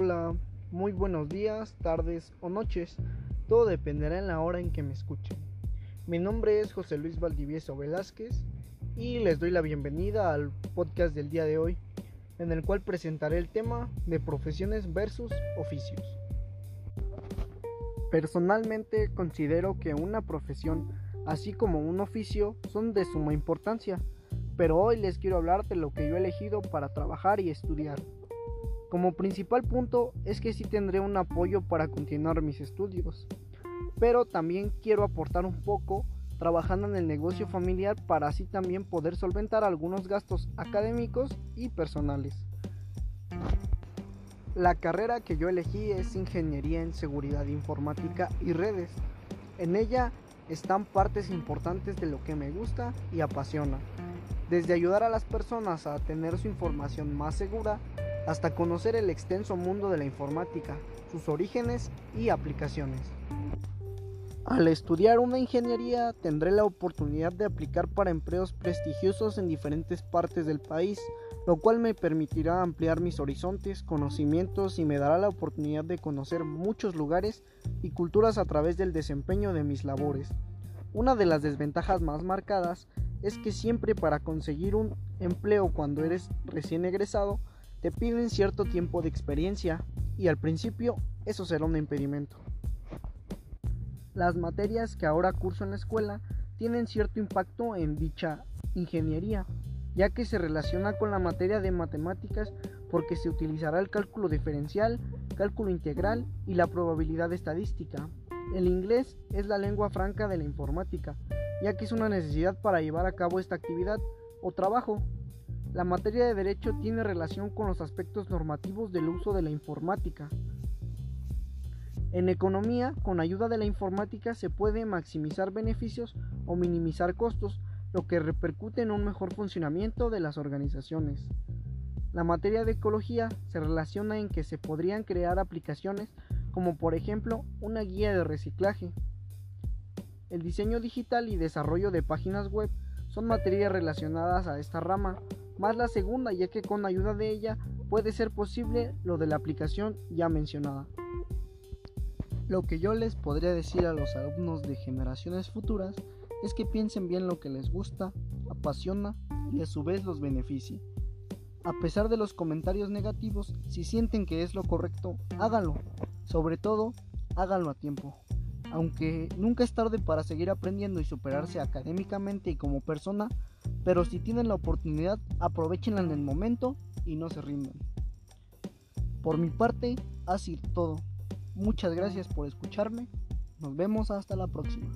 Hola, muy buenos días, tardes o noches. Todo dependerá en la hora en que me escuchen. Mi nombre es José Luis Valdivieso Velázquez y les doy la bienvenida al podcast del día de hoy, en el cual presentaré el tema de profesiones versus oficios. Personalmente considero que una profesión, así como un oficio, son de suma importancia, pero hoy les quiero hablar de lo que yo he elegido para trabajar y estudiar. Como principal punto es que sí tendré un apoyo para continuar mis estudios, pero también quiero aportar un poco trabajando en el negocio familiar para así también poder solventar algunos gastos académicos y personales. La carrera que yo elegí es Ingeniería en Seguridad Informática y Redes. En ella están partes importantes de lo que me gusta y apasiona, desde ayudar a las personas a tener su información más segura hasta conocer el extenso mundo de la informática, sus orígenes y aplicaciones. Al estudiar una ingeniería tendré la oportunidad de aplicar para empleos prestigiosos en diferentes partes del país, lo cual me permitirá ampliar mis horizontes, conocimientos y me dará la oportunidad de conocer muchos lugares y culturas a través del desempeño de mis labores. Una de las desventajas más marcadas es que siempre para conseguir un empleo cuando eres recién egresado te piden cierto tiempo de experiencia y al principio eso será un impedimento. Las materias que ahora curso en la escuela tienen cierto impacto en dicha ingeniería, ya que se relaciona con la materia de matemáticas porque se utilizará el cálculo diferencial, cálculo integral y la probabilidad estadística. El inglés es la lengua franca de la informática, ya que es una necesidad para llevar a cabo esta actividad o trabajo la materia de derecho tiene relación con los aspectos normativos del uso de la informática. En economía, con ayuda de la informática se puede maximizar beneficios o minimizar costos, lo que repercute en un mejor funcionamiento de las organizaciones. La materia de ecología se relaciona en que se podrían crear aplicaciones como por ejemplo una guía de reciclaje. El diseño digital y desarrollo de páginas web son materias relacionadas a esta rama, más la segunda, ya que con ayuda de ella puede ser posible lo de la aplicación ya mencionada. Lo que yo les podría decir a los alumnos de generaciones futuras es que piensen bien lo que les gusta, apasiona y a su vez los beneficie. A pesar de los comentarios negativos, si sienten que es lo correcto, háganlo. Sobre todo, háganlo a tiempo. Aunque nunca es tarde para seguir aprendiendo y superarse académicamente y como persona, pero si tienen la oportunidad, aprovechenla en el momento y no se rindan. Por mi parte, ha sido todo. Muchas gracias por escucharme. Nos vemos hasta la próxima.